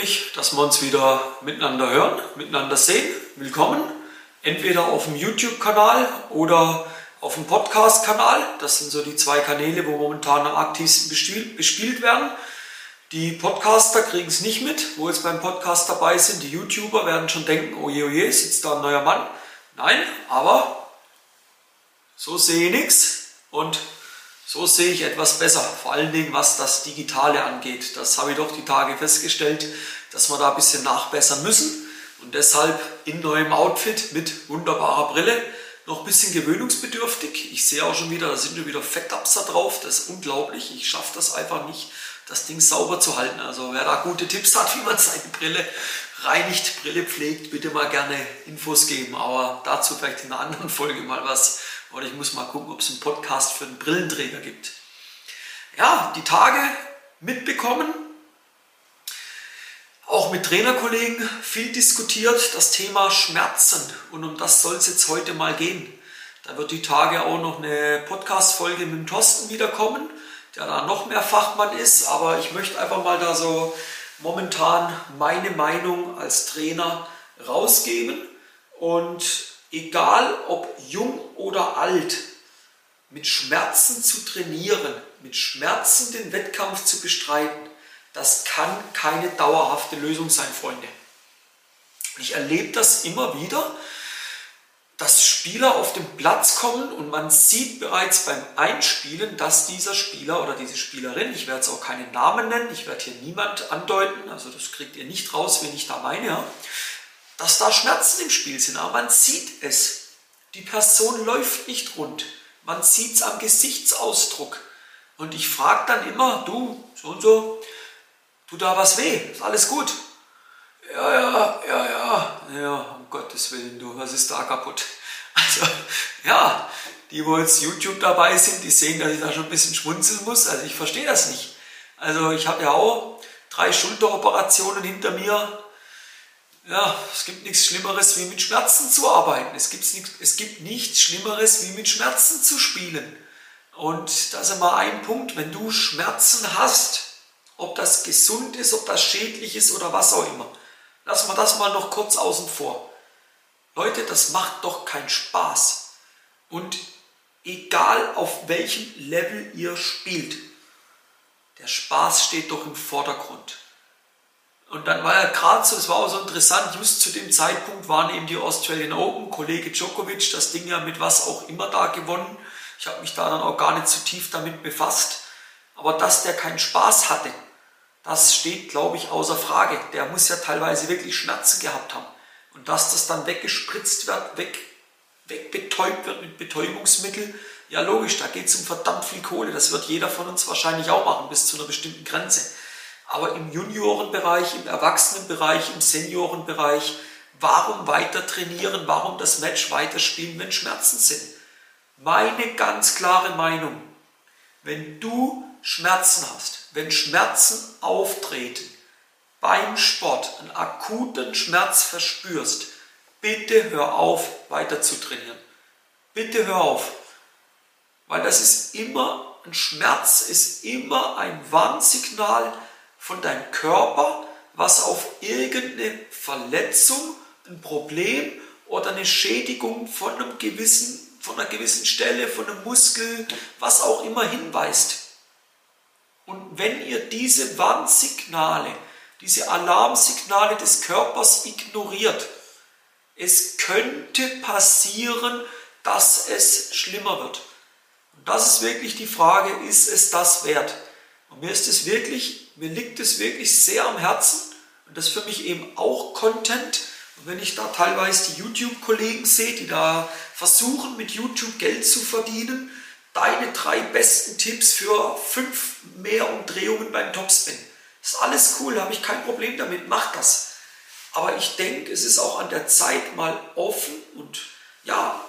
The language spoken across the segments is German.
mich, dass wir uns wieder miteinander hören, miteinander sehen. Willkommen. Entweder auf dem YouTube-Kanal oder auf dem Podcast-Kanal. Das sind so die zwei Kanäle, wo momentan am aktivsten bespielt werden. Die Podcaster kriegen es nicht mit, wo jetzt beim Podcast dabei sind. Die YouTuber werden schon denken, oh je, oh sitzt da ein neuer Mann. Nein, aber so sehe ich nichts und so sehe ich etwas besser, vor allen Dingen was das Digitale angeht. Das habe ich doch die Tage festgestellt, dass wir da ein bisschen nachbessern müssen und deshalb in neuem Outfit mit wunderbarer Brille noch ein bisschen gewöhnungsbedürftig. Ich sehe auch schon wieder, da sind schon wieder Fettapser drauf, das ist unglaublich. Ich schaffe das einfach nicht, das Ding sauber zu halten. Also wer da gute Tipps hat, wie man seine Brille reinigt, Brille pflegt, bitte mal gerne Infos geben. Aber dazu vielleicht in einer anderen Folge mal was. Oder ich muss mal gucken, ob es einen Podcast für einen Brillenträger gibt. Ja, die Tage mitbekommen, auch mit Trainerkollegen viel diskutiert, das Thema Schmerzen. Und um das soll es jetzt heute mal gehen. Da wird die Tage auch noch eine Podcast-Folge mit dem Thorsten wiederkommen, der da noch mehr Fachmann ist. Aber ich möchte einfach mal da so momentan meine Meinung als Trainer rausgeben. Und egal ob jung oder alt, mit Schmerzen zu trainieren, mit Schmerzen den Wettkampf zu bestreiten, das kann keine dauerhafte Lösung sein, Freunde. Ich erlebe das immer wieder, dass Spieler auf den Platz kommen und man sieht bereits beim Einspielen, dass dieser Spieler oder diese Spielerin, ich werde jetzt auch keinen Namen nennen, ich werde hier niemand andeuten, also das kriegt ihr nicht raus, wen ich da meine, dass da Schmerzen im Spiel sind, aber man sieht es. Die Person läuft nicht rund. Man sieht es am Gesichtsausdruck. Und ich frage dann immer, du, so und so, tut da was weh? Ist alles gut? Ja, ja, ja, ja. Ja, um Gottes Willen, du, was ist da kaputt? Also, ja, die, wo jetzt YouTube dabei sind, die sehen, dass ich da schon ein bisschen schmunzeln muss. Also, ich verstehe das nicht. Also, ich habe ja auch drei Schulteroperationen hinter mir ja, es gibt nichts Schlimmeres, wie mit Schmerzen zu arbeiten. Es gibt, es gibt nichts Schlimmeres, wie mit Schmerzen zu spielen. Und das ist immer ein Punkt, wenn du Schmerzen hast, ob das gesund ist, ob das schädlich ist oder was auch immer. Lassen wir das mal noch kurz außen vor. Leute, das macht doch keinen Spaß. Und egal auf welchem Level ihr spielt, der Spaß steht doch im Vordergrund. Und dann war ja gerade so, es war auch so interessant, just zu dem Zeitpunkt waren eben die Australian Open, Kollege Djokovic, das Ding ja mit was auch immer da gewonnen. Ich habe mich da dann auch gar nicht zu so tief damit befasst. Aber dass der keinen Spaß hatte, das steht, glaube ich, außer Frage. Der muss ja teilweise wirklich Schmerzen gehabt haben. Und dass das dann weggespritzt wird, weg, wegbetäubt wird mit Betäubungsmittel, ja logisch, da geht es um verdammt viel Kohle. Das wird jeder von uns wahrscheinlich auch machen, bis zu einer bestimmten Grenze aber im Juniorenbereich, im Erwachsenenbereich, im Seniorenbereich, warum weiter trainieren, warum das Match weiterspielen, wenn Schmerzen sind? Meine ganz klare Meinung, wenn du Schmerzen hast, wenn Schmerzen auftreten, beim Sport einen akuten Schmerz verspürst, bitte hör auf, weiter zu trainieren. Bitte hör auf. Weil das ist immer, ein Schmerz ist immer ein Warnsignal, von deinem Körper, was auf irgendeine Verletzung, ein Problem oder eine Schädigung von, einem gewissen, von einer gewissen Stelle, von einem Muskel, was auch immer hinweist. Und wenn ihr diese Warnsignale, diese Alarmsignale des Körpers ignoriert, es könnte passieren, dass es schlimmer wird. Und das ist wirklich die Frage, ist es das wert? Und mir ist es wirklich mir liegt es wirklich sehr am Herzen und das ist für mich eben auch Content. Und wenn ich da teilweise die YouTube-Kollegen sehe, die da versuchen, mit YouTube Geld zu verdienen, deine drei besten Tipps für fünf mehr Umdrehungen beim Topspin. Das ist alles cool, habe ich kein Problem damit, mach das. Aber ich denke, es ist auch an der Zeit, mal offen und ja,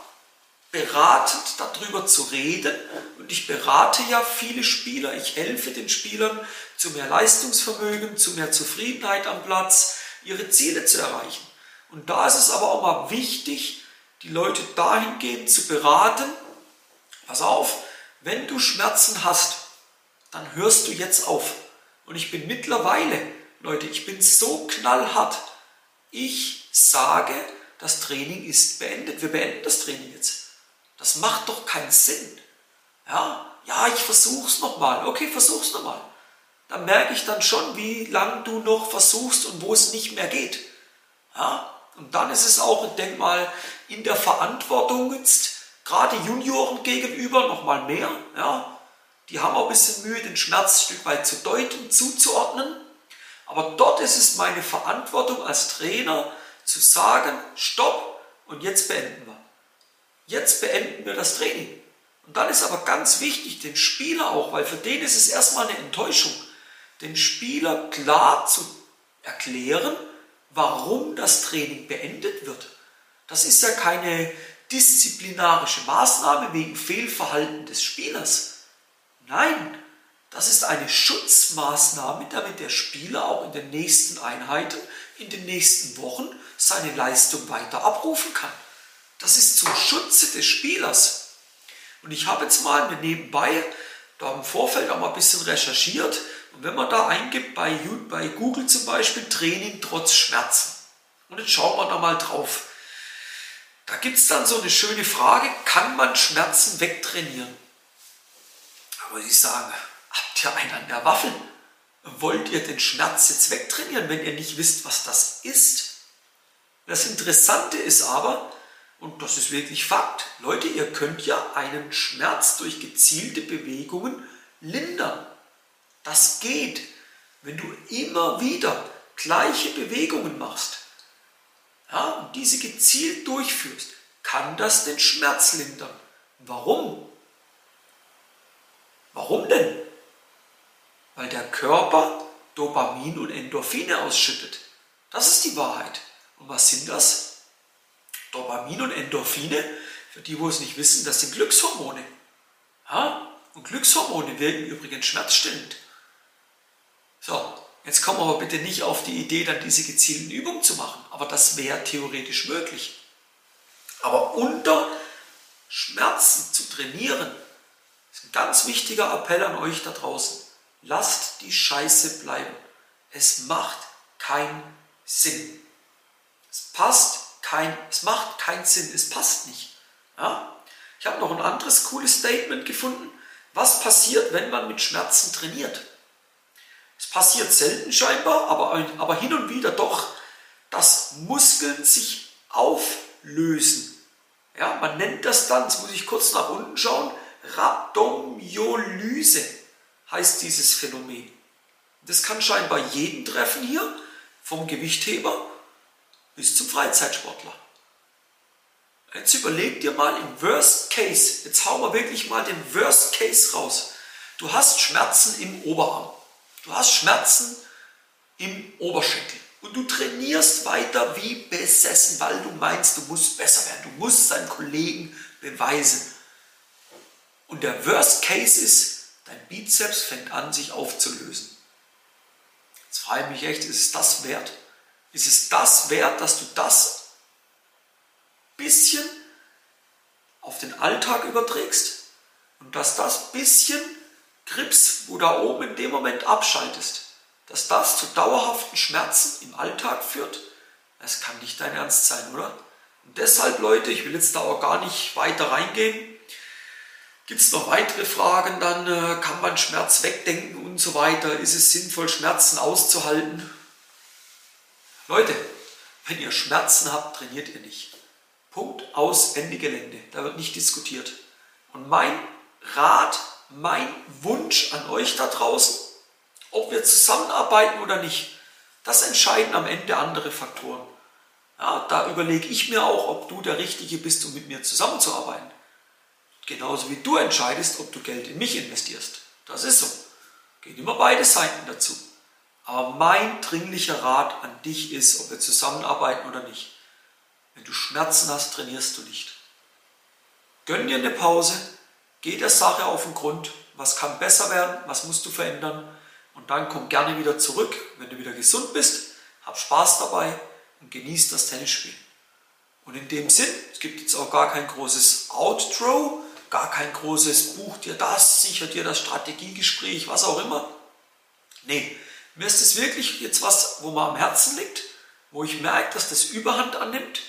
beratend darüber zu reden. Und ich berate ja viele Spieler, ich helfe den Spielern zu mehr Leistungsvermögen, zu mehr Zufriedenheit am Platz, ihre Ziele zu erreichen. Und da ist es aber auch mal wichtig, die Leute dahingehend zu beraten, pass auf, wenn du Schmerzen hast, dann hörst du jetzt auf. Und ich bin mittlerweile Leute, ich bin so knallhart. Ich sage, das Training ist beendet. Wir beenden das Training jetzt. Das macht doch keinen Sinn. Ja, ja, ich versuch's nochmal. Okay, versuch's nochmal. Dann merke ich dann schon, wie lange du noch versuchst und wo es nicht mehr geht. Ja, und dann ist es auch, ich denke mal, in der Verantwortung jetzt, gerade Junioren gegenüber, nochmal mehr. Ja, die haben auch ein bisschen Mühe, den Schmerz ein Stück weit zu deuten, zuzuordnen. Aber dort ist es meine Verantwortung als Trainer zu sagen, stopp und jetzt beenden wir. Jetzt beenden wir das Training. Und dann ist aber ganz wichtig, den Spieler auch, weil für den ist es erstmal eine Enttäuschung, den Spieler klar zu erklären, warum das Training beendet wird. Das ist ja keine disziplinarische Maßnahme wegen Fehlverhalten des Spielers. Nein, das ist eine Schutzmaßnahme, damit der Spieler auch in den nächsten Einheiten, in den nächsten Wochen seine Leistung weiter abrufen kann. Das ist zum Schutze des Spielers. Und ich habe jetzt mal nebenbei da im Vorfeld auch mal ein bisschen recherchiert. Und wenn man da eingibt bei, bei Google zum Beispiel Training trotz Schmerzen. Und jetzt schauen wir da mal drauf. Da gibt es dann so eine schöne Frage, kann man Schmerzen wegtrainieren? Aber Sie sagen, habt ihr einen an der Waffel? Wollt ihr den Schmerz jetzt wegtrainieren, wenn ihr nicht wisst, was das ist? Das Interessante ist aber, und das ist wirklich Fakt, Leute, ihr könnt ja einen Schmerz durch gezielte Bewegungen lindern. Das geht, wenn du immer wieder gleiche Bewegungen machst ja, und diese gezielt durchführst, kann das den Schmerz lindern. Warum? Warum denn? Weil der Körper Dopamin und Endorphine ausschüttet. Das ist die Wahrheit. Und was sind das? Dopamin und Endorphine, für die, wo es nicht wissen, das sind Glückshormone. Ja? Und Glückshormone wirken übrigens schmerzstillend. So, jetzt kommen aber bitte nicht auf die Idee, dann diese gezielten Übungen zu machen. Aber das wäre theoretisch möglich. Aber unter Schmerzen zu trainieren, ist ein ganz wichtiger Appell an euch da draußen. Lasst die Scheiße bleiben. Es macht keinen Sinn. Es passt kein, es macht keinen Sinn, es passt nicht. Ja? Ich habe noch ein anderes cooles Statement gefunden. Was passiert, wenn man mit Schmerzen trainiert? Es passiert selten scheinbar, aber, aber hin und wieder doch, dass Muskeln sich auflösen. Ja, man nennt das dann, jetzt muss ich kurz nach unten schauen, Rhabdomyolyse heißt dieses Phänomen. Das kann scheinbar jeden treffen hier, vom Gewichtheber bis zum Freizeitsportler. Jetzt überleg dir mal im Worst Case, jetzt hauen wir wirklich mal den Worst Case raus. Du hast Schmerzen im Oberarm. Du hast Schmerzen im Oberschenkel. Und du trainierst weiter wie besessen, weil du meinst, du musst besser werden. Du musst deinen Kollegen beweisen. Und der Worst Case ist, dein Bizeps fängt an, sich aufzulösen. Jetzt frage ich mich echt, ist es das wert? Ist es das wert, dass du das bisschen auf den Alltag überträgst und dass das bisschen Grips, wo da oben in dem Moment abschaltest, dass das zu dauerhaften Schmerzen im Alltag führt? Das kann nicht dein Ernst sein, oder? Und deshalb, Leute, ich will jetzt da auch gar nicht weiter reingehen, Gibt es noch weitere Fragen, dann äh, kann man Schmerz wegdenken und so weiter. Ist es sinnvoll, Schmerzen auszuhalten? Leute, wenn ihr Schmerzen habt, trainiert ihr nicht. Punkt aus, Ende Gelände. Da wird nicht diskutiert. Und mein Rat, mein Wunsch an euch da draußen, ob wir zusammenarbeiten oder nicht, das entscheiden am Ende andere Faktoren. Ja, da überlege ich mir auch, ob du der Richtige bist, um mit mir zusammenzuarbeiten. Genauso wie du entscheidest, ob du Geld in mich investierst. Das ist so. Gehen immer beide Seiten dazu. Aber mein dringlicher Rat an dich ist, ob wir zusammenarbeiten oder nicht. Wenn du Schmerzen hast, trainierst du nicht. Gönn dir eine Pause, geh der Sache auf den Grund, was kann besser werden, was musst du verändern und dann komm gerne wieder zurück, wenn du wieder gesund bist, hab Spaß dabei und genieß das Tennisspiel. Und in dem Sinn, es gibt jetzt auch gar kein großes Outro, gar kein großes Buch dir das, sichert dir das Strategiegespräch, was auch immer. Nee, Mir ist es wirklich jetzt was, wo mir am Herzen liegt, wo ich merke, dass das Überhand annimmt.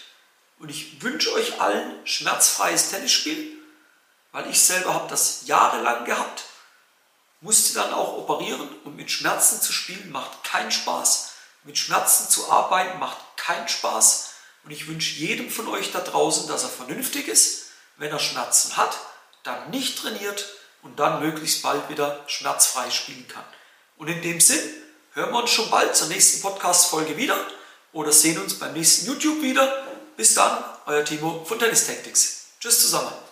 Und ich wünsche euch allen schmerzfreies Tennisspiel, weil ich selber habe das jahrelang gehabt, musste dann auch operieren und mit Schmerzen zu spielen macht keinen Spaß. Mit Schmerzen zu arbeiten macht keinen Spaß. Und ich wünsche jedem von euch da draußen, dass er vernünftig ist. Wenn er Schmerzen hat, dann nicht trainiert und dann möglichst bald wieder schmerzfrei spielen kann. Und in dem Sinn hören wir uns schon bald zur nächsten Podcast-Folge wieder oder sehen uns beim nächsten YouTube wieder. Bis dann, euer Timo von Tennis Tactics. Tschüss zusammen.